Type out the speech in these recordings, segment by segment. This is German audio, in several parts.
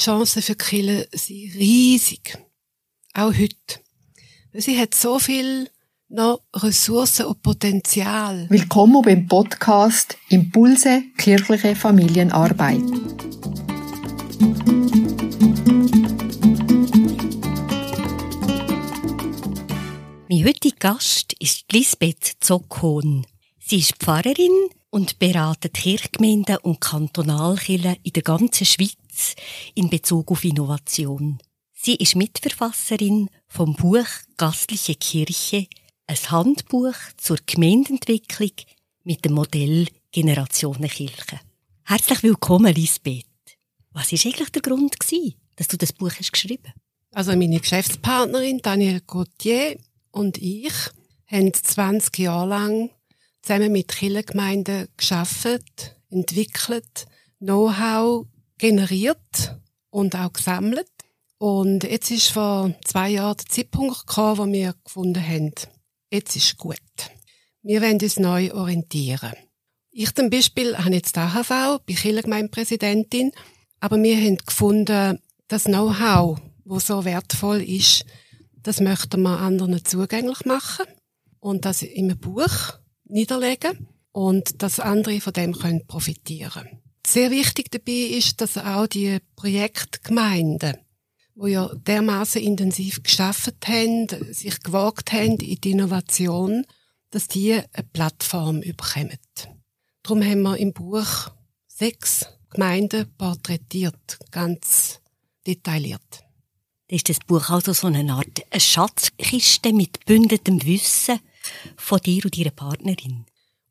die Chancen für die Kirche sind riesig. Auch heute. Sie hat so viel noch Ressourcen und Potenzial. Willkommen beim Podcast Impulse kirchliche Familienarbeit. Mein heutiger Gast ist Lisbeth Zockhorn. Sie ist Pfarrerin und beratet Kirchgemeinden und Kantonalkirchen in der ganzen Schweiz in Bezug auf Innovation. Sie ist Mitverfasserin vom Buch Gastliche Kirche, ein Handbuch zur Gemeindeentwicklung mit dem Modell Generationenkirche. Herzlich willkommen, Lisbeth. Was war eigentlich der Grund, dass du das Buch hast geschrieben Also meine Geschäftspartnerin Danielle Gauthier und ich haben 20 Jahre lang zusammen mit Kirchengemeinden geschafft, entwickelt, Know-how generiert und auch gesammelt. Und jetzt ist vor zwei Jahren der Zeitpunkt gekommen, wo wir gefunden haben, jetzt ist gut. Wir wollen uns neu orientieren. Ich zum Beispiel habe jetzt die AHV, bin Kirchengemeindepräsidentin, aber wir haben gefunden, das Know-how, wo so wertvoll ist, das möchten wir anderen zugänglich machen und das in einem Buch niederlegen und dass andere von dem können profitieren. Sehr wichtig dabei ist, dass auch die Projektgemeinden, wo ja dermaßen intensiv geschafft haben, sich gewagt haben in die Innovation, dass die eine Plattform bekommen. Darum haben wir im Buch sechs Gemeinden porträtiert, ganz detailliert ist das Buch also so eine Art Schatzkiste mit bündetem Wissen von dir und deiner Partnerin.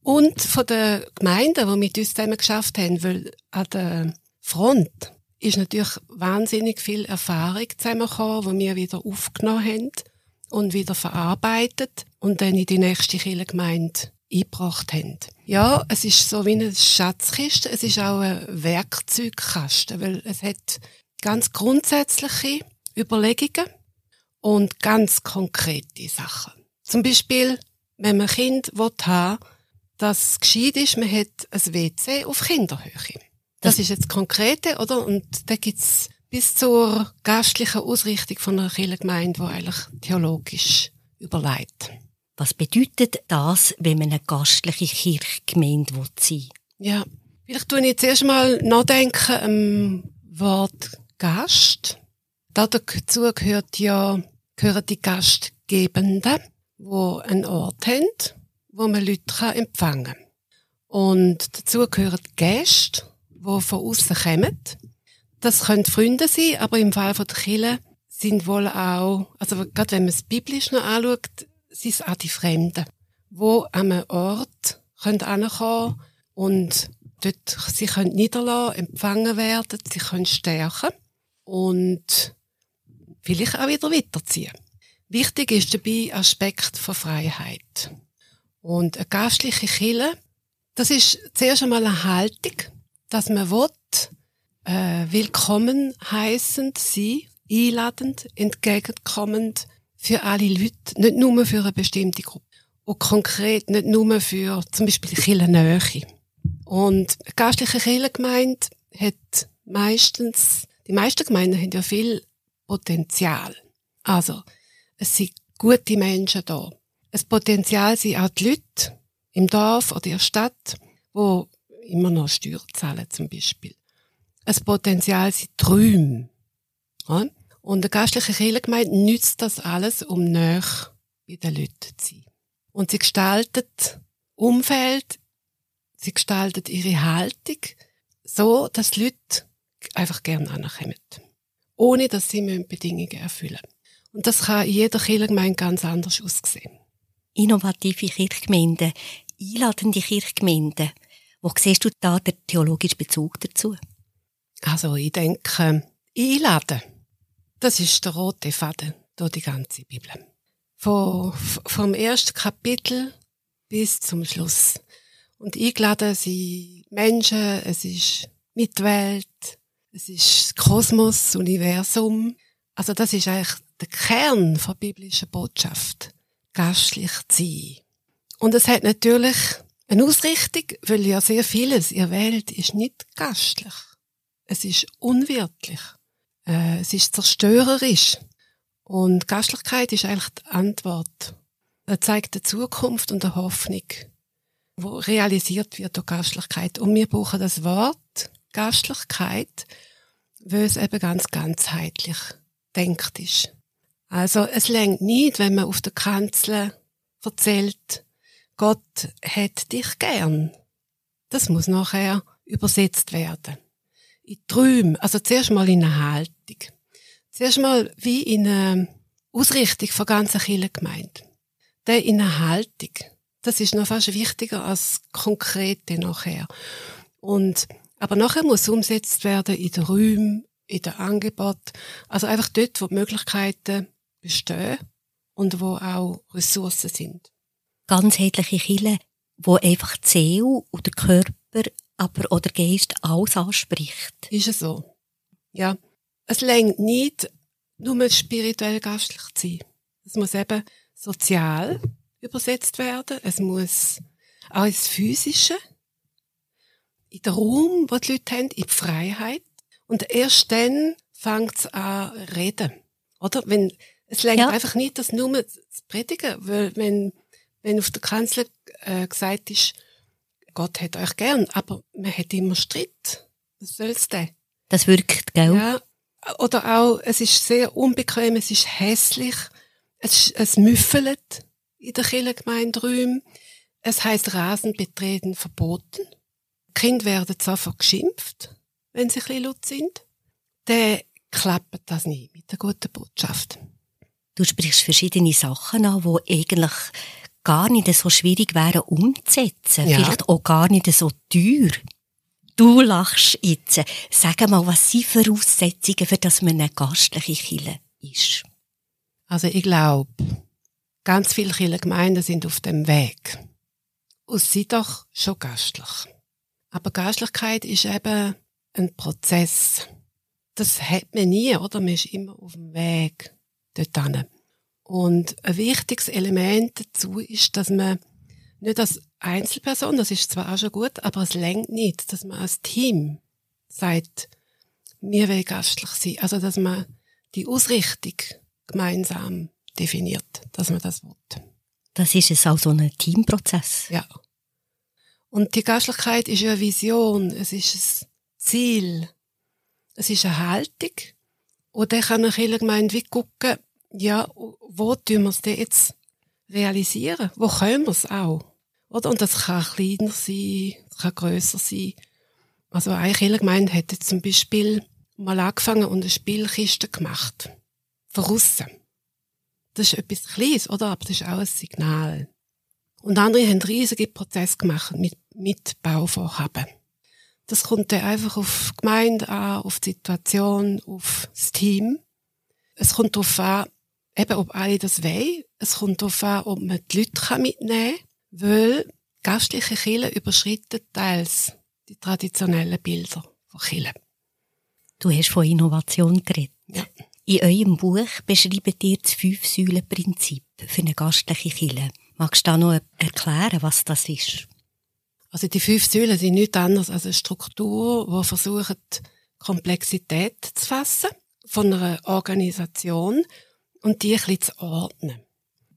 Und von den Gemeinden, die mit uns zusammen geschafft haben, weil an der Front ist natürlich wahnsinnig viel Erfahrung zusammengekommen, die wir wieder aufgenommen haben und wieder verarbeitet und dann in die nächste Kirchengemeinde eingebracht haben. Ja, es ist so wie eine Schatzkiste, es ist auch ein Werkzeugkasten, weil es hat ganz grundsätzliche Überlegungen und ganz konkrete Sachen. Zum Beispiel, wenn man ein Kind haben will, das gescheit ist, man hat ein WC auf Kinderhöhe. Das ist jetzt konkrete, oder? Und da gibt's bis zur gastlichen Ausrichtung von einer Kirchengemeinde, die eigentlich theologisch überlegt. Was bedeutet das, wenn man eine gastliche Kirchgemeinde sein will? Ja, vielleicht tue ich jetzt erst mal nachdenken am Wort Gast. Dazu gehört ja, gehören die Gastgebenden, wo einen Ort haben, wo man Leute empfangen kann. Und dazu gehören Gäste, die von außen kommen. Das können Freunde sein, aber im Fall der Kirche sind wohl auch, also gerade wenn man es biblisch noch anschaut, sind es auch die Fremden, die an einem Ort können und dort sie können niederlassen, empfangen werden, sie können stärken und vielleicht auch wieder weiterziehen. Wichtig ist dabei Aspekt von Freiheit. Und eine gastliche Kille, das ist zuerst einmal eine Haltung, dass man will, äh, willkommen heißend sein, einladend, entgegenkommend für alle Leute, nicht nur für eine bestimmte Gruppe. Und konkret nicht nur für zum Beispiel die Kirchennähe. Und eine gastliche Kirchengemeinde hat meistens, die meisten Gemeinden haben ja viel Potenzial. Also, es sind gute Menschen da. Das Potenzial sind auch die Leute im Dorf oder in der Stadt, wo immer noch Steuern zahlen zum Beispiel. Das Potenzial sind Träume. Ja? Und eine gastliche Kirchengemeinde nützt das alles, um näher bei den Leuten zu sein. Und sie gestaltet Umfeld, sie gestaltet ihre Haltung so, dass die Leute einfach gerne anerkennen ohne dass sie Bedingungen erfüllen müssen. Und das kann in jeder Kirchgemeinde ganz anders aussehen. Innovative Kirchgemeinden, einladende Kirchgemeinden. Wo siehst du da den theologischen Bezug dazu? Also ich denke, einladen, das ist der rote Faden durch die ganze Bibel. Von, vom ersten Kapitel bis zum Schluss. Und eingeladen sind Menschen, es ist Mitwelt, es ist Kosmos, Universum. Also das ist eigentlich der Kern der biblischen Botschaft. Gastlich zu sein. Und es hat natürlich eine Ausrichtung, weil ja sehr vieles in der Welt ist nicht gastlich. Es ist unwirtlich. Äh, es ist zerstörerisch. Und Gastlichkeit ist eigentlich die Antwort. Er zeigt eine Zukunft und eine Hoffnung, wo realisiert wird durch Gastlichkeit. Und wir brauchen das Wort Gastlichkeit, weil es eben ganz ganzheitlich denkt ist. Also es längt nicht, wenn man auf der Kanzel erzählt, Gott hat dich gern. Das muss nachher übersetzt werden. In Träume, also zuerst mal in eine Haltung. Zuerst mal wie in eine Ausrichtung von ganzer Kirchengemeinde. Der in eine Haltung. Das ist noch fast wichtiger als konkrete nachher. Und, aber nachher muss umgesetzt werden in den Räumen, in den Angebot. Also einfach dort, wo die Möglichkeiten bestehen und wo auch Ressourcen sind. Ganzheitliche Kirche, wo einfach die Seele oder Körper aber oder Geist alles anspricht. Ist es so? Ja. Es längt nicht, nur spirituell gastlich zu sein. Es muss eben sozial übersetzt werden. Es muss auch ins Physische, in den Raum, wo die Leute haben, in die Freiheit. Und erst dann fängt es an reden. Oder? Wenn, es längt ja. einfach nicht, das nur zu predigen, weil wenn, wenn auf der Kanzel äh, gesagt ist, Gott hat euch gern, aber man hat immer Streit. Was soll's denn? Das wirkt, gell? Ja. Oder auch, es ist sehr unbequem, es ist hässlich, es, es müffelt in der Kirchengemeinderäumen. Es heißt Rasen betreten verboten. Kinder werden sofort geschimpft, wenn sie ein bisschen laut sind. Dann klappt das nicht mit der guten Botschaft. Du sprichst verschiedene Sachen an, die eigentlich gar nicht so schwierig wären umzusetzen. Ja. Vielleicht auch gar nicht so teuer. Du lachst jetzt. Sag mal, was sind Voraussetzungen, für dass man eine gastliche Kille ist? Also ich glaube, ganz viele Kirchengemeinden sind auf dem Weg. Und sind doch schon gastlich. Aber Gastlichkeit ist eben ein Prozess. Das hat man nie, oder? Man ist immer auf dem Weg dorthin. Und ein wichtiges Element dazu ist, dass man nicht als Einzelperson, das ist zwar auch schon gut, aber es längt nicht, dass man als Team sagt, wir wollen gastlich sein. Also, dass man die Ausrichtung gemeinsam definiert, dass man das will. Das ist es auch so ein Teamprozess. Ja. Und die Gastlichkeit ist ja eine Vision, es ist ein Ziel, es ist eine Haltung. Und dann kann eine Gemeinde wie gucken, ja, wo tun wir es denn jetzt realisieren? Wo können wir es auch? Oder? Und das kann kleiner sein, das kann grösser sein. Also eine Kirchengemeinde jetzt zum Beispiel mal angefangen und eine Spielkiste gemacht. Von aussen. Das ist etwas Kleines, oder? Aber das ist auch ein Signal. Und andere haben riesige Prozesse gemacht mit, mit Bauvorhaben. Das kommt dann einfach auf die Gemeinde an, auf die Situation, auf das Team. Es kommt darauf an, eben, ob alle das wollen. Es kommt darauf an, ob man die Leute mitnehmen kann, weil gastliche Kirche überschritten teils die traditionellen Bilder von Kirche. Du hast von Innovation geredet. Ja. In eurem Buch beschreibt ihr das Fünf-Säulen-Prinzip für eine gastliche Kirche. Magst du da noch erklären, was das ist? Also die fünf Säulen sind nichts anderes als eine Struktur, die versucht, Komplexität zu fassen von einer Organisation und die ein bisschen zu ordnen.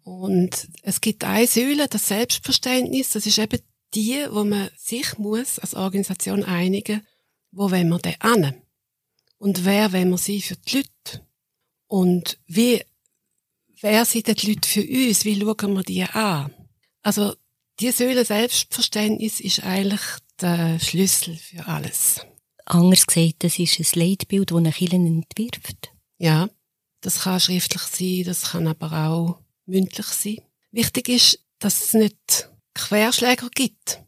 Und es gibt eine Säule, das Selbstverständnis, das ist eben die, wo man sich muss als Organisation einigen, wo wollen wir denn an? Und wer wollen wir sein für die Leute? Und wie, wer sind denn die Leute für uns? Wie schauen wir die an? Also, die Säule Selbstverständnis ist eigentlich der Schlüssel für alles. Anders gesagt, das ist ein Leitbild, das eine Kirche entwirft. Ja. Das kann schriftlich sein, das kann aber auch mündlich sein. Wichtig ist, dass es nicht Querschläger gibt.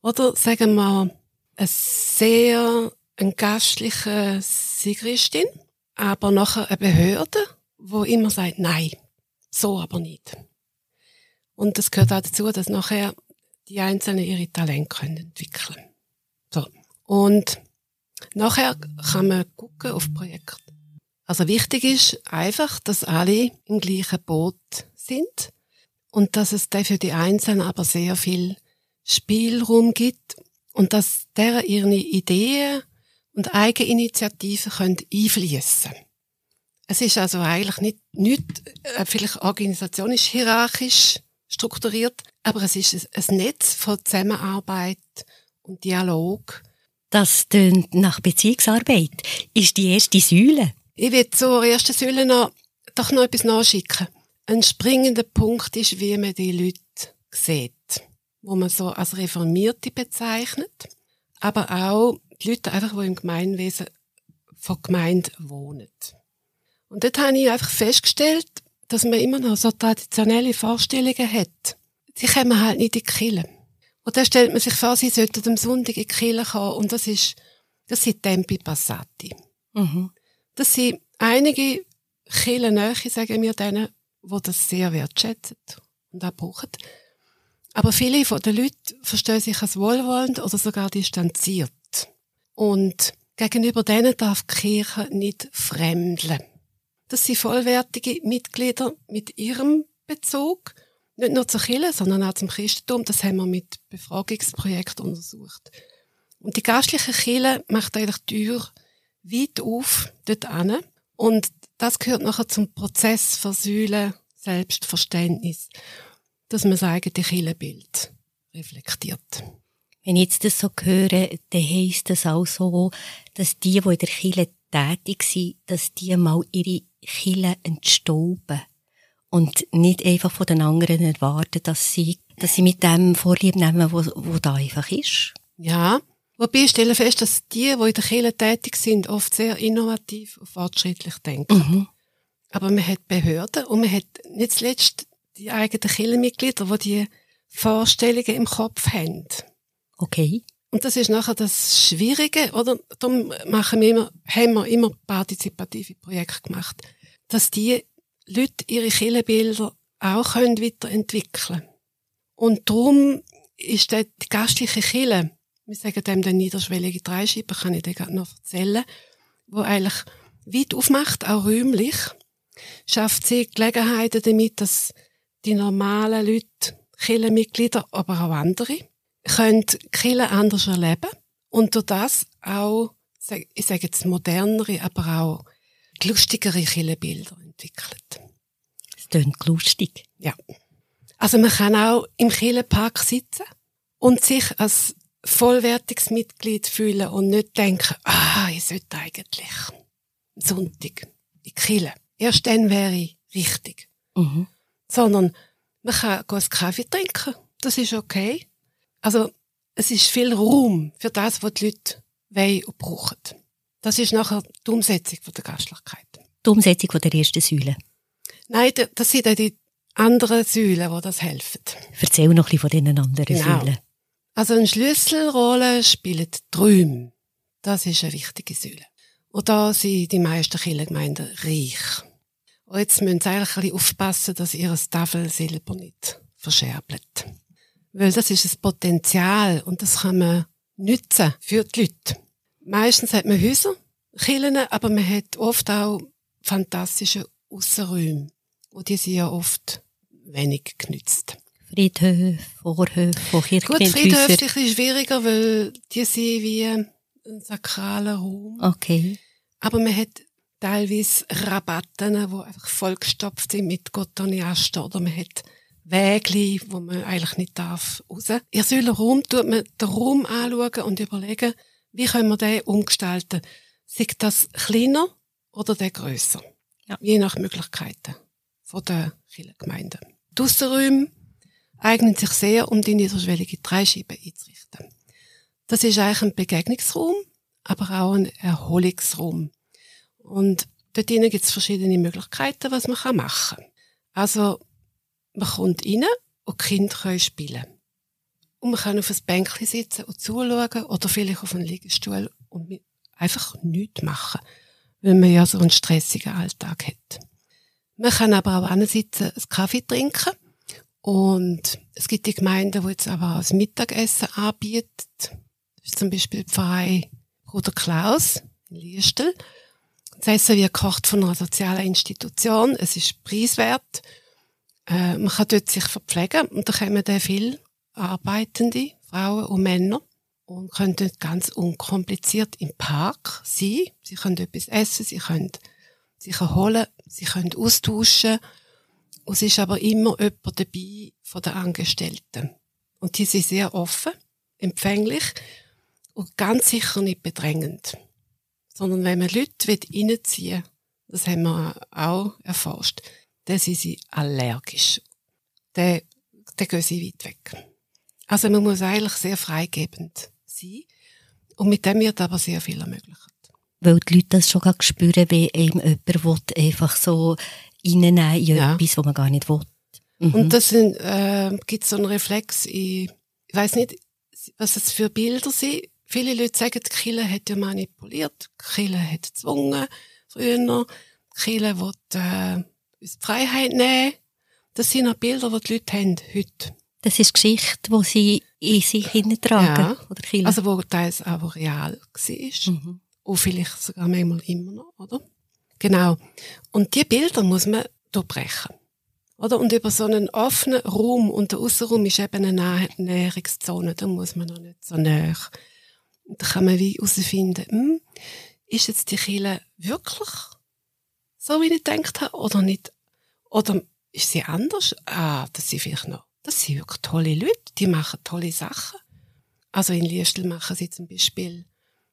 Oder sagen wir, eine sehr ein gastliche Sigristin, aber nachher eine Behörde, wo immer sagt, nein, so aber nicht. Und das gehört auch dazu, dass nachher die Einzelnen ihre Talente können entwickeln. So. Und nachher kann man gucken auf Projekte. Also wichtig ist einfach, dass alle im gleichen Boot sind und dass es da für die Einzelnen aber sehr viel Spielraum gibt und dass deren ihre Ideen und Eigeninitiativen können einfließen. Es ist also eigentlich nicht, nicht äh, vielleicht organisatorisch hierarchisch strukturiert, aber es ist ein Netz von Zusammenarbeit und Dialog. Das tönt nach Beziehungsarbeit. Ist die erste Säule. Ich will zur ersten Säule noch, doch noch etwas nachschicken. Ein springender Punkt ist, wie man die Leute sieht, wo man so als Reformierte bezeichnet, aber auch die Leute einfach, die im Gemeinwesen von Gemeinde wohnen. Und dort habe ich einfach festgestellt, dass man immer noch so traditionelle Vorstellungen hat. Sie kommen halt nicht in die Kirche. Und dann stellt man sich vor, sie sollten am Sonntag in die Kirche kommen und das ist, das sind Tempi Passati. Mhm. Das sind einige Kirchen sagen wir denen, die das sehr wertschätzen und auch brauchen. Aber viele von den Leuten verstehen sich als wohlwollend oder sogar distanziert. Und gegenüber denen darf die Kirche nicht fremdeln. Das sind vollwertige Mitglieder mit ihrem Bezug, nicht nur zur Kirche, sondern auch zum Christentum. Das haben wir mit Befragungsprojekten untersucht. Und die gastliche Kirche macht eigentlich die Tür weit auf dort an. Und das gehört nachher zum Prozess von Säulen Selbstverständnis, dass man das eigene Kirchenbild reflektiert. Wenn ich jetzt das so höre, dann heisst das auch so, dass die, die in der Kirche tätig sind, dass die mal ihre Kirche entstauben und nicht einfach von den anderen erwarten, dass sie, dass sie mit dem Vorlieb nehmen, wo, wo da einfach ist. Ja, wobei ich stelle fest, dass die, die in der Kirche tätig sind, oft sehr innovativ und fortschrittlich denken. Mhm. Aber man hat Behörden und man hat nicht zuletzt die eigenen Kirchenmitglieder, die die Vorstellungen im Kopf haben. Okay. Und das ist nachher das Schwierige, oder? Darum machen wir immer, haben wir immer partizipative Projekte gemacht, dass die Leute ihre Kirchenbilder auch können weiterentwickeln Und darum ist die gastliche Kirche, wir sagen dem den niederschwellige Dreischeibe, kann ich dir gerade noch erzählen, wo eigentlich weit aufmacht, auch räumlich, schafft sie Gelegenheiten damit, dass die normalen Leute, Kirchenmitglieder, aber auch andere, können Kirche anders erleben und durch das auch, ich sage jetzt modernere, aber auch lustigere Kirchenbilder entwickelt. Es klingt lustig. Ja. Also man kann auch im Kirchenpark sitzen und sich als vollwertiges Mitglied fühlen und nicht denken, ah, ich sollte eigentlich Sonntag in Kirche. Erst dann wäre ich richtig. Mhm. Sondern man kann einen Kaffee trinken. Das ist okay. Also, es ist viel Raum für das, was die Leute wollen und brauchen. Das ist nachher die Umsetzung der Gastlichkeit. Die Umsetzung der ersten Säule? Nein, das sind die anderen Säulen, die das helfen. Erzähl noch ein bisschen von diesen anderen genau. Säulen. Also eine Schlüsselrolle spielen Träume. Das ist eine wichtige Säule. Und da sind die meisten Kirchengemeinden reich. Und jetzt müssen sie eigentlich ein bisschen aufpassen, dass ihr Tafelsilber nicht verscherbelt. Weil das ist ein Potenzial und das kann man nützen für die Leute. Meistens hat man Häuser, Kirchen, aber man hat oft auch fantastische Aussenräume. Und die sind ja oft wenig genützt. Friedhöfe, Vorhöfe, Kirchkindhäuser. Gut, Friedhöfe ist schwieriger, weil die sind wie ein sakraler Raum. Okay. Aber man hat teilweise Rabatten, die einfach vollgestopft sind mit Cotoneaster oder man hat Wege, wo man eigentlich nicht darf, raus. In solchen Raum tut man den Raum anschauen und überlegen, wie können wir den umgestalten? Sei das kleiner oder der grösser? Ja. Je nach Möglichkeiten von der Kirchengemeinde. Die Aussenräume eignen sich sehr, um die niederschwellige Dreischeibe einzurichten. Das ist eigentlich ein Begegnungsraum, aber auch ein Erholungsraum. Und dort gibt es verschiedene Möglichkeiten, was man machen kann. Also, man kommt rein und die Kinder können spielen. Und man kann auf ein Bänkchen sitzen und zuschauen oder vielleicht auf einen Liegestuhl und einfach nichts machen, weil man ja so einen stressigen Alltag hat. Man kann aber auch sitzen, einen Kaffee trinken und es gibt die Gemeinden, die jetzt aber auch das Mittagessen anbieten. Das ist zum Beispiel die Pfarrei Bruder Klaus in Liestel. Das Essen wird gekocht von einer sozialen Institution. Es ist preiswert. Äh, man kann dort sich verpflegen und da kommen dann viele arbeitende Frauen und Männer und können dort ganz unkompliziert im Park sein. Sie können etwas essen, sie können sich erholen, sie können austauschen. Und es ist aber immer jemand dabei von den Angestellten. Und die sind sehr offen, empfänglich und ganz sicher nicht bedrängend. Sondern wenn man Leute reinziehen will, das haben wir auch erforscht, dann sind sie allergisch. Dann, dann gehen sie weit weg. Also man muss eigentlich sehr freigebend sein. Und mit dem wird aber sehr viel ermöglicht. Weil die Leute das schon spüren, wie einem jemand einfach so reinnehmen in ja. etwas, was man gar nicht will. Mhm. Und das sind, äh, gibt so einen Reflex in, ich weiß nicht, was es für Bilder sind. Viele Leute sagen, die Kille hat ja manipuliert, die Kille hat gezwungen, früher. Die Kille will, äh, Freiheit nehmen. Das sind auch Bilder, die die Leute haben, heute. Das ist Geschichte, die sie in sich hineintragen. Ja. Also, wo teils auch real war. Mhm. Und vielleicht sogar manchmal immer noch, oder? Genau. Und die Bilder muss man durchbrechen. Oder? Und über so einen offenen Raum, und der Außenraum ist eben eine Näherungszone, da muss man noch nicht so näher. Und da kann man wie herausfinden, hm, ist jetzt die Kille wirklich so, wie ich gedacht habe, oder nicht? Oder ist sie anders? Ah, das sind vielleicht noch, das sind wirklich tolle Leute, die machen tolle Sachen. Also in Liestel machen sie zum Beispiel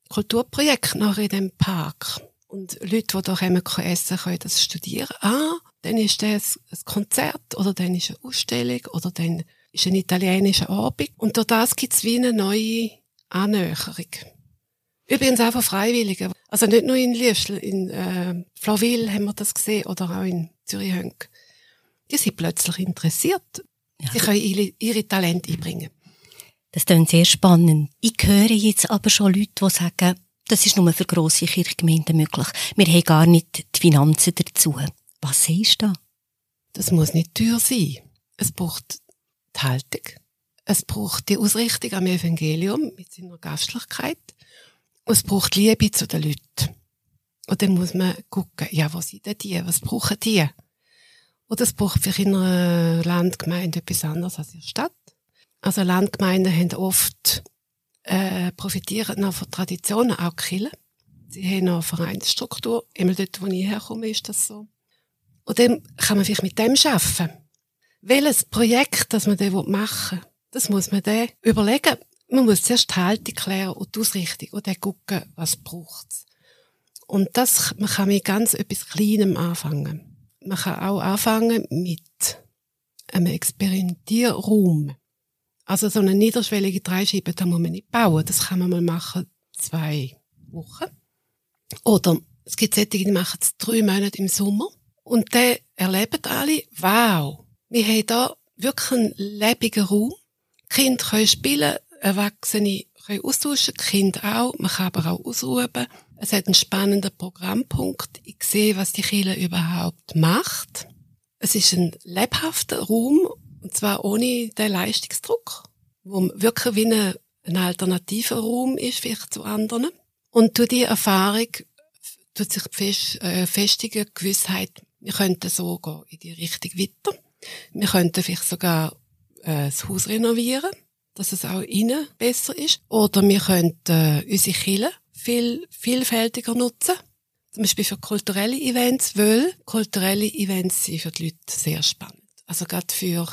Kulturprojekte nachher in dem Park. Und Leute, die da kommen, können essen, können das studieren. Ah, dann ist das ein Konzert oder dann ist eine Ausstellung oder dann ist ein italienischer Abend. Und durch das gibt es wie eine neue Annäherung. Übrigens auch von Freiwilligen. Also nicht nur in Liestl, in äh, Flawil haben wir das gesehen oder auch in Zürich-Hönk. Die sind plötzlich interessiert. Ja. Sie können ihre, ihre Talente einbringen. Das klingt sehr spannend. Ich höre jetzt aber schon Leute, die sagen, das ist nur für grosse Kirchgemeinden möglich. Wir haben gar nicht die Finanzen dazu. Was siehst du da? Das muss nicht teuer sein. Es braucht die Haltung. Es braucht die Ausrichtung am Evangelium mit seiner Gastlichkeit. Und es braucht Liebe zu den Leuten. Und dann muss man gucken, ja, was sind denn die? Was brauchen die? Oder es braucht vielleicht in einer Landgemeinde etwas anderes als in der Stadt. Also Landgemeinden haben oft äh, profitieren noch von Traditionen, auch Kirchen. Sie haben noch eine Vereinsstruktur. Immer dort, wo ich herkomme, ist das so. Und dann kann man vielleicht mit dem arbeiten. Welches Projekt, das man dann machen will, das muss man dann überlegen. Man muss zuerst die Haltung klären und die Ausrichtung und dann gucken, was braucht. Und das, man kann mit ganz etwas Kleinem anfangen. Man kann auch anfangen mit einem Experimentierraum. Also so eine niederschwellige Dreischeibe, da muss man nicht bauen. Das kann man mal machen zwei Wochen. Oder es gibt solche, die machen es drei Monate im Sommer. Und dann erleben alle, wow, wir haben da wirklich einen lebendigen Raum. Die Kinder können spielen, Erwachsene können austauschen, Kinder auch. Man kann aber auch ausruhen. Es hat einen spannenden Programmpunkt. Ich sehe, was die Kirche überhaupt macht. Es ist ein lebhafter Raum, und zwar ohne den Leistungsdruck, wo wirklich wie ein, ein alternativer Raum ist, vielleicht zu anderen. Und durch die Erfahrung tut sich fest, äh, festige Gewissheit, wir könnten so gehen in die Richtung weiter. Wir könnten vielleicht sogar äh, das Haus renovieren, dass es auch innen besser ist. Oder wir könnten äh, unsere Kirche viel vielfältiger nutzen. Zum Beispiel für kulturelle Events, weil kulturelle Events sind für die Leute sehr spannend. Also gerade für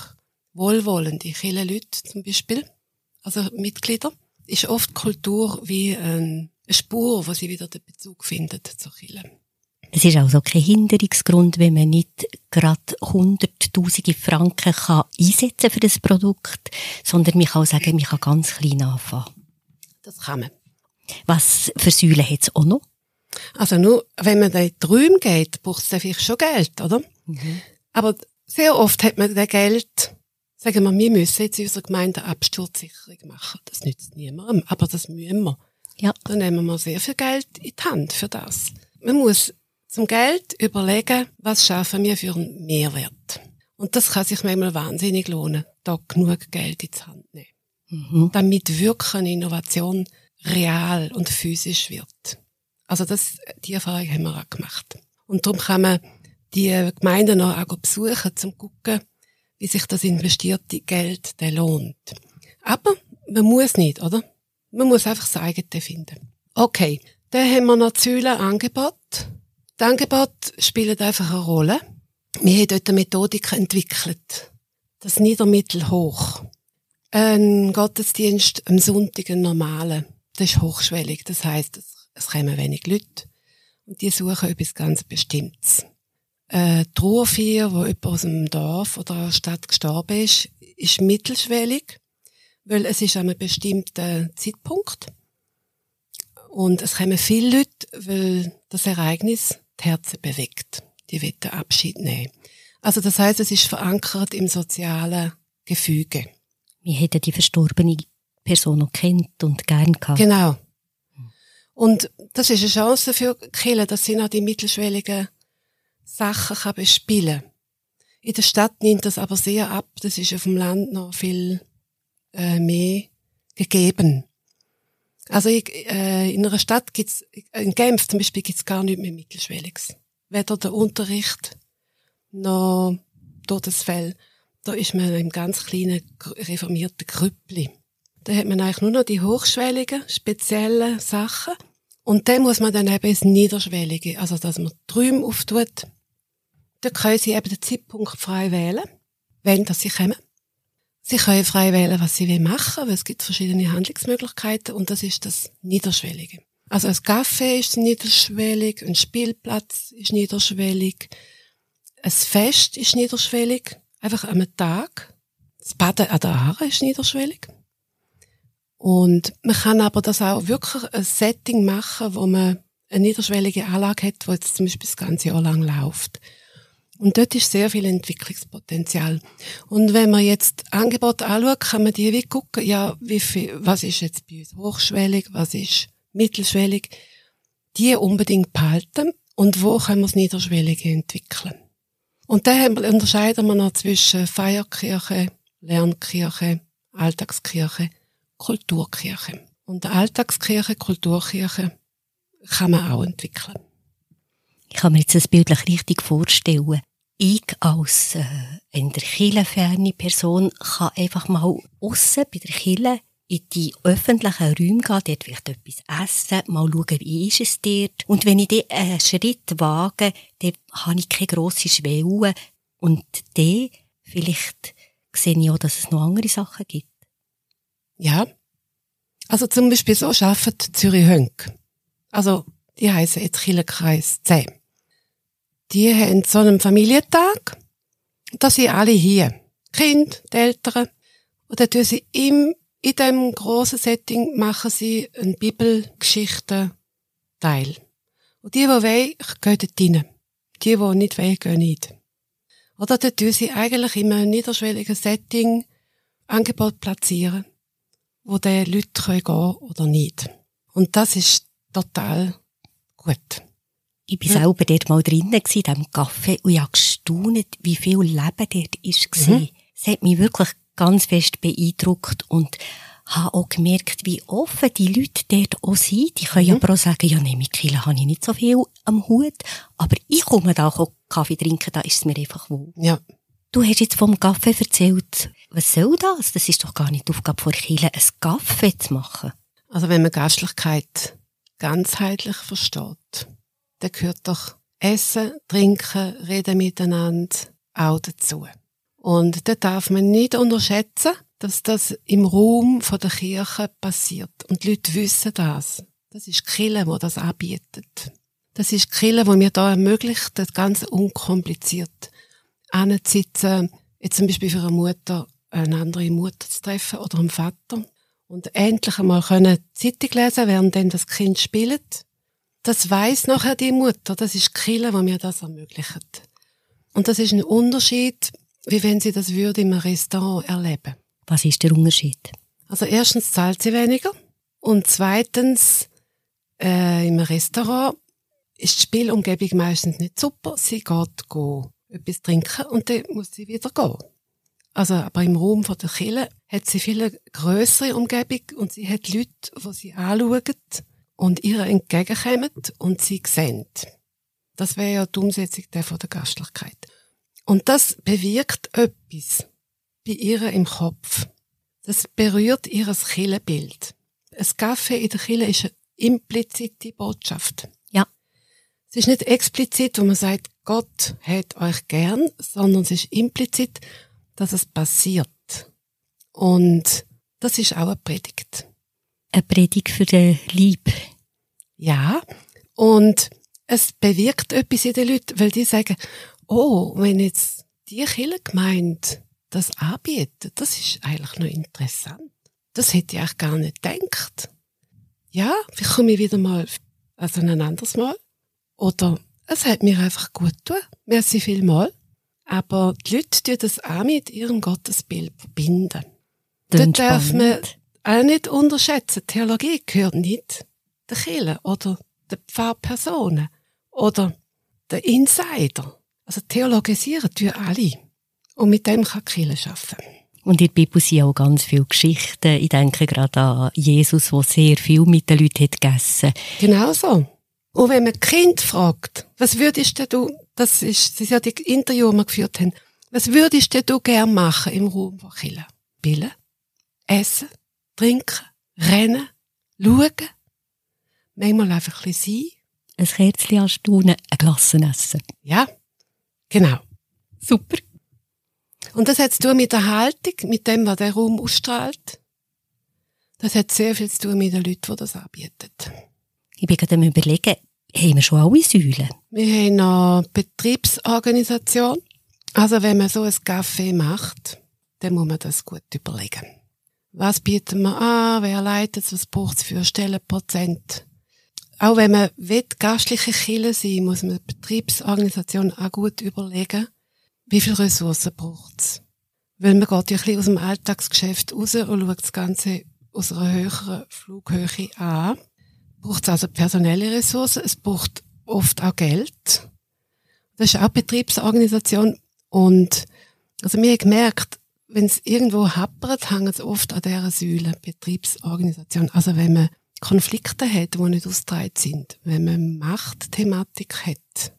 wohlwollende Kirchenleute zum Beispiel, also Mitglieder, ist oft Kultur wie eine Spur, wo sie wieder den Bezug findet zur Kirche. Es ist also kein Hinderungsgrund, wenn man nicht gerade hunderttausende Franken kann einsetzen für das Produkt, sondern man kann sagen, man kann ganz klein anfangen. Das kann man. Was für Säulen hat es auch noch? Also nur, wenn man in die Räume geht, braucht es vielleicht schon Geld, oder? Mhm. Aber sehr oft hat man das Geld, sagen wir, wir müssen jetzt in unserer Gemeinde Absturzsicherung machen. Das nützt niemandem, aber das müssen wir. Ja. Dann nehmen wir sehr viel Geld in die Hand für das. Man muss zum Geld überlegen, was schaffen wir für einen Mehrwert. Und das kann sich manchmal wahnsinnig lohnen, da genug Geld in die Hand nehmen. Mhm. Damit wirklich eine Innovation real und physisch wird. Also das, die Erfahrung haben wir auch gemacht. Und darum kann man die Gemeinden auch, besuchen, um zu gucken, wie sich das investierte Geld dann lohnt. Aber man muss nicht, oder? Man muss einfach das eigene finden. Okay, dann haben wir noch Säulenangebot Das Angebot spielt einfach eine Rolle. Wir haben dort eine Methodik entwickelt. Das Niedermittel hoch. Ein Gottesdienst am Sonntag, ein normaler, das ist hochschwellig. Das heisst, es, kommen wenig Leute. Und die suchen etwas ganz Bestimmtes. Äh, Trauerfeier, wo jemand aus dem Dorf oder der Stadt gestorben ist, ist mittelschwellig, weil es ist an einem bestimmten Zeitpunkt. Und es kommen viele Leute, weil das Ereignis die Herzen bewegt. Die wollen Abschied nehmen. Also das heißt, es ist verankert im sozialen Gefüge. Wir hätten die verstorbene Person noch kennt und gern gehabt. Genau. Und das ist eine Chance für Kinder, dass sie noch die mittelschwelligen Sachen kann bespielen In der Stadt nimmt das aber sehr ab. Das ist auf dem Land noch viel äh, mehr gegeben. Also ich, äh, in einer Stadt gibt's, in Genf zum Beispiel gibt's gar nichts mehr Mittelschwelliges. Weder der Unterricht noch Todesfälle. Da ist man im ganz kleinen reformierten Krüppli. Da hat man eigentlich nur noch die hochschwelligen, speziellen Sachen. Und dann muss man dann eben ins Niederschwellige, also dass man Träume auftut. Da können sie eben den Zeitpunkt frei wählen, wenn das sie kommen. Sie können frei wählen, was sie machen weil es gibt verschiedene Handlungsmöglichkeiten und das ist das Niederschwellige. Also ein Café ist niederschwellig, ein Spielplatz ist niederschwellig, ein Fest ist niederschwellig, einfach am Tag. Das Baden an der Aare ist niederschwellig. Und man kann aber das auch wirklich ein Setting machen, wo man eine niederschwellige Anlage hat, wo jetzt zum Beispiel das ganze Jahr lang läuft. Und dort ist sehr viel Entwicklungspotenzial. Und wenn man jetzt Angebote anschaut, kann man die wie gucken, ja, wie viel, was ist jetzt bei uns hochschwellig, was ist mittelschwellig, die unbedingt behalten und wo können wir das Niederschwellige entwickeln. Und dann unterscheiden wir noch zwischen Feierkirche, Lernkirche, Alltagskirche Kulturkirche. Und Alltagskirche, Kulturkirche kann man auch entwickeln. Ich kann mir jetzt das bildlich richtig vorstellen. Ich als äh, in der Kirche ferne Person kann einfach mal aussen bei der Kirche in die öffentlichen Räume gehen, dort vielleicht etwas essen, mal schauen, wie ist es dort. Und wenn ich dann einen Schritt wage, dann habe ich keine grosse Schwelle. Und dann vielleicht sehe ich auch, dass es noch andere Sachen gibt. Ja. Also zum Beispiel so arbeitet Zürich Hönk. Also, die heißen jetzt Killenkreis 10. Die haben so einen Familientag. Da sind alle hier. Kind, die Eltern. Und dann tun sie im, in diesem grossen Setting machen sie einen Bibelgeschichten-Teil. Und die, die wollen, gehen dort rein. Die, die nicht wollen, gehen nicht. Oder dann tun sie eigentlich in einem niederschwelligen Setting Angebot platzieren wo die Leute gehen können oder nicht. Und das ist total gut. Ich war ja. selber dort mal drinnen, in diesem Café, und ich habe gestaunt, wie viel Leben dort war. Mhm. Es hat mich wirklich ganz fest beeindruckt und habe auch gemerkt, wie offen die Leute dort auch sind. Die können mhm. aber auch sagen, ja, nee, mit Kilo habe ich nicht so viel am Hut, aber ich komme da auch Kaffee trinken, da ist es mir einfach wohl. Ja. Du hast jetzt vom Kaffee erzählt. Was soll das? Das ist doch gar nicht die Aufgabe von Kirche, ein Kaffee zu machen. Also wenn man Gastlichkeit ganzheitlich versteht, dann gehört doch Essen, Trinken, Reden miteinander auch dazu. Und da darf man nicht unterschätzen, dass das im Raum von der Kirche passiert. Und die Leute wissen das. Das ist die Kirche, die das anbietet. Das ist die Kirche, die mir da ermöglicht, das Ganze unkompliziert anzusitzen, jetzt zum Beispiel für eine Mutter, eine andere Mutter zu treffen oder einen Vater und endlich einmal können Zeitung lesen, während dann das Kind spielt. Das weiß nachher die Mutter, das ist die Kille, die mir das ermöglicht. Und das ist ein Unterschied, wie wenn sie das würde im Restaurant erleben. Was ist der Unterschied? Also erstens zahlt sie weniger und zweitens äh, im Restaurant ist die Spielumgebung meistens nicht super. Sie geht go etwas trinken und dann muss sie wieder gehen. Also, aber im Raum von der Kille hat sie viel größere Umgebung und sie hat Leute, die sie anschauen und ihr entgegenkommen und sie sehen. Das wäre ja die Umsetzung der von der Gastlichkeit. Und das bewirkt etwas bei ihr im Kopf. Das berührt ihr Killenbild. Ein Kaffee in der Kille ist eine implizite Botschaft. Ja. Es ist nicht explizit, wo man sagt, Gott hat euch gern, sondern es ist implizit, dass es passiert. Und das ist auch eine Predigt. Eine Predigt für den Lieb. Ja. Und es bewirkt etwas in den Leuten, weil die sagen, oh, wenn jetzt die Kirchengemeinde das anbietet, das ist eigentlich noch interessant. Das hätte ich eigentlich gar nicht gedacht. Ja, vielleicht komme ich wieder mal, also ein anderes Mal. Oder es hat mir einfach gut getan. Merci vielmal. Aber die Leute tun das auch mit ihrem Gottesbild verbinden. Dort darf man auch nicht unterschätzen. Theologie gehört nicht der Kirche oder der Pfarrpersonen oder der Insider. Also theologisieren tun alle. Und mit dem kann die Kirche arbeiten. Und in der Bibel sind auch ganz viele Geschichten. Ich denke gerade an Jesus, der sehr viel mit den Leuten hat gegessen Genau so. Und wenn man Kind fragt, was würdest du, das ist, das ist ja die Interview, die wir geführt haben, was würdest du gern machen im Raum von Kirche? Billen, essen, trinken, rennen, schauen, manchmal einfach ein bisschen sein. Ein Kerzchen anstaunen, ein Glassen essen. Ja, genau. Super. Und das hat zu tun mit der Haltung, mit dem, was der Raum ausstrahlt. Das hat sehr viel zu tun mit den Leuten, die das anbieten. Ich bin gerade am überlegen, haben wir schon alle Säulen? Wir haben noch Betriebsorganisation. Also wenn man so ein Café macht, dann muss man das gut überlegen. Was bieten wir an? Wer leitet es? Was braucht es für Stellenprozent? Auch wenn man will, gastliche Kille sein, muss man die Betriebsorganisation auch gut überlegen, wie viele Ressourcen braucht es. Weil man geht ja ein bisschen aus dem Alltagsgeschäft raus und schaut das Ganze aus einer höheren Flughöhe an. Braucht es also personelle Ressourcen, es braucht oft auch Geld. Das ist auch Betriebsorganisation. Und also haben gemerkt, wenn es irgendwo happert, hängt es oft an dieser Säule, Betriebsorganisation. Also wenn man Konflikte hat, die nicht ausgetragen sind, wenn man Machtthematik hat,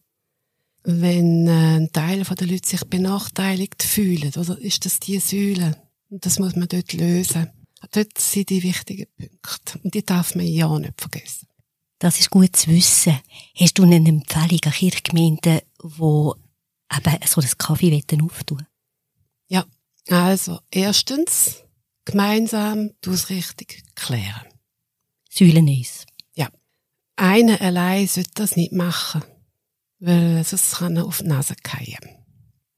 wenn äh, ein Teil der Leute sich benachteiligt fühlen, oder ist das die Säule? Und das muss man dort lösen. Dort sind die wichtigen Punkte. Und die darf man ja nicht vergessen. Das ist gut zu wissen. Hast du eine Empfehlung an Kirchgemeinden, die eben so das Kaffee auftun Ja, also erstens gemeinsam die Ausrichtung klären. Säulen ist. Einer allein sollte das nicht machen, weil sonst kann er auf die Nase fallen.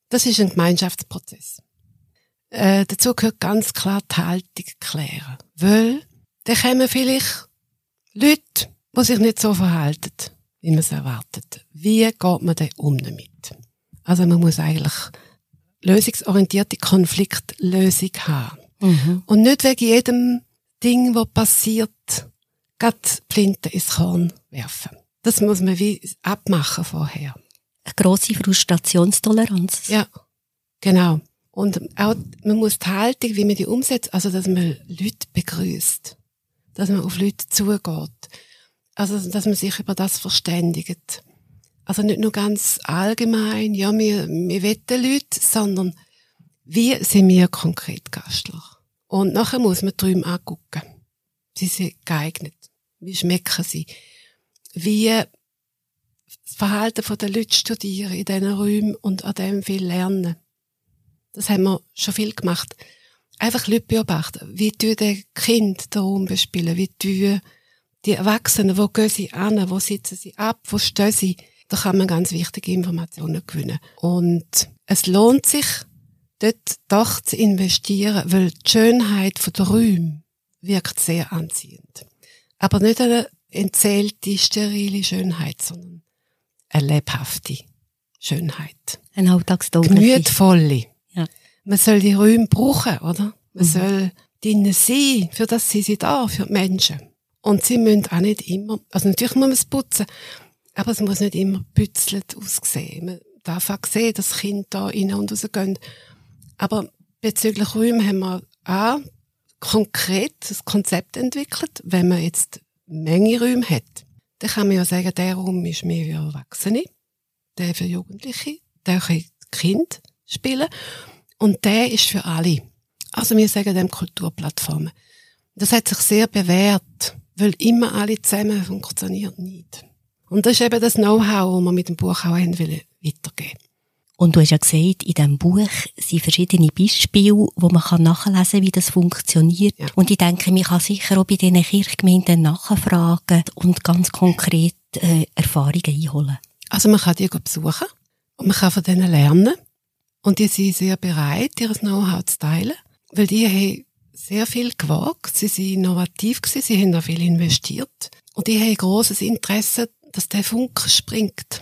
Das ist ein Gemeinschaftsprozess. Äh, dazu gehört ganz klar die Haltung klären. Weil, dann kommen vielleicht Leute, die sich nicht so verhalten, wie man es erwartet. Wie geht man denn um damit? Also man muss eigentlich lösungsorientierte Konfliktlösung haben. Mhm. Und nicht wegen jedem Ding, was passiert, grad Flinte ins Korn werfen. Das muss man wie abmachen vorher. Eine grosse Frustrationstoleranz. Ja, genau. Und auch, man muss die Haltung, wie man die umsetzt, also, dass man Leute begrüßt. Dass man auf Leute zugeht. Also, dass man sich über das verständigt. Also nicht nur ganz allgemein, ja, wir, wir wetten Leute, sondern wie sind wir konkret Gastler? Und nachher muss man drüben angucken. Sie sind geeignet. Wie schmecken sie? Wie das Verhalten der Leute studieren in diesen Räumen und an dem viel lernen. Das haben wir schon viel gemacht. Einfach Leute beobachten. Wie tun die Kinder den Raum bespielen? Wie tun die Erwachsenen, wo gehen sie an? Wo sitzen sie ab? Wo stehen sie? Da kann man ganz wichtige Informationen gewinnen. Und es lohnt sich, dort doch zu investieren, weil die Schönheit der Räume wirkt sehr anziehend. Aber nicht eine entzählte, sterile Schönheit, sondern eine lebhafte Schönheit. Ein alltagstaugliche. Gemütvolle. Ja. Man soll die Räume brauchen, oder? Man soll drinnen sein, für das sind sie da, für die Menschen. Und sie müssen auch nicht immer, also natürlich muss man es putzen, aber es muss nicht immer bützelt aussehen. Man darf auch sehen, dass Kinder da rein und raus gehen. Aber bezüglich Räume haben wir auch konkret das Konzept entwickelt. Wenn man jetzt Menge Räume hat, dann kann man ja sagen, der Raum ist mehr für Erwachsene, der für Jugendliche, der kann Kind spielen und der ist für alle. Also wir sagen dem Kulturplattformen. Das hat sich sehr bewährt, weil immer alle zusammen funktioniert nicht. Und das ist eben das Know-how, das wir mit dem Buch auch weitergeben wollen. Und du hast ja gesagt, in diesem Buch sind verschiedene Beispiele, wo man nachlesen kann, wie das funktioniert. Ja. Und ich denke, man kann sicher auch bei diesen Kirchgemeinden nachfragen und ganz konkret äh, Erfahrungen einholen. Also man kann die besuchen und man kann von denen lernen. Und die sind sehr bereit, ihr Know-how zu teilen, weil die haben sehr viel gewagt, sie sind innovativ gewesen, sie haben auch viel investiert und die haben großes Interesse, dass der Funke springt.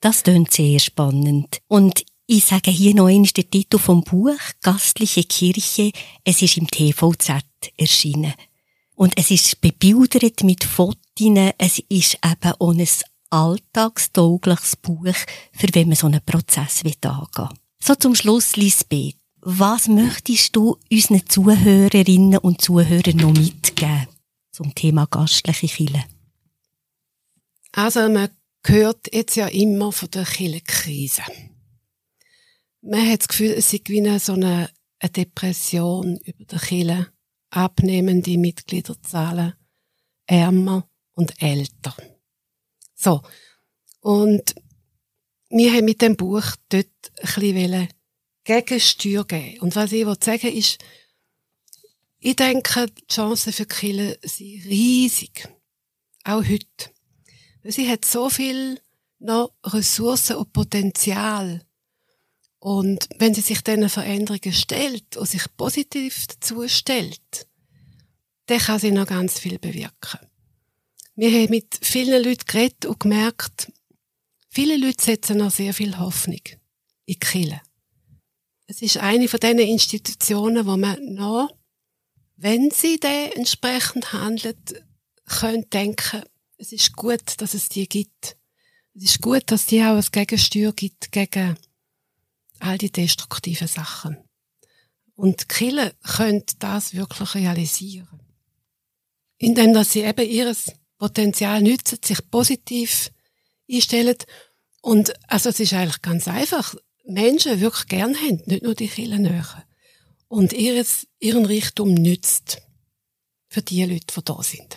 Das klingt sehr spannend. Und ich sage hier noch einmal den Titel vom Buch, Gastliche Kirche. Es ist im TVZ erschienen. Und es ist bebildert mit Fotos. Es ist eben auch ein alltagstaugliches Buch, für wenn man so einen Prozess angehen will. So zum Schluss, Lisbeth. Was möchtest du unseren Zuhörerinnen und Zuhörern noch mitgeben zum Thema gastliche Kirche? Also, man hört jetzt ja immer von der Kirchenkrise. Man hat das Gefühl, es sei wie so eine, eine Depression über der Kirche. Abnehmende Mitgliederzahlen, ärmer und älter. So. Und wir haben mit dem Buch dort ein bisschen Gegensteuer geben. Und was ich sagen will, ist, ich denke, die Chancen für Kille sind riesig. Auch heute. Sie hat so viel noch Ressourcen und Potenzial. Und wenn sie sich diesen Veränderungen stellt und sich positiv dazu stellt, dann kann sie noch ganz viel bewirken. Wir haben mit vielen Leuten geredet und gemerkt, viele Leute setzen noch sehr viel Hoffnung in Kille. Es ist eine von diesen Institutionen, wo man noch, wenn sie dann entsprechend handelt, können denken, es ist gut, dass es die gibt. Es ist gut, dass die auch ein Gegensteuer gibt gegen all die destruktiven Sachen. Und Kille können das wirklich realisieren. Indem, dass sie eben ihres Potenzial nutzen, sich positiv einstellen. Und, also, es ist eigentlich ganz einfach. Menschen wirklich gern haben, nicht nur die Kirchen näher. Und ihres, ihren Reichtum nützt. Für die Leute, die da sind.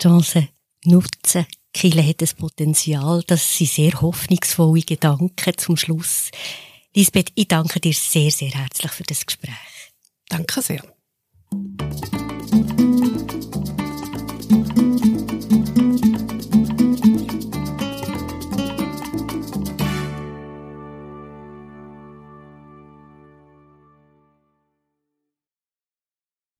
Chance nutzen. Kille hat das Potenzial. Das sind sehr hoffnungsvolle Gedanken zum Schluss. Lisbeth, ich danke dir sehr, sehr herzlich für das Gespräch. Danke sehr.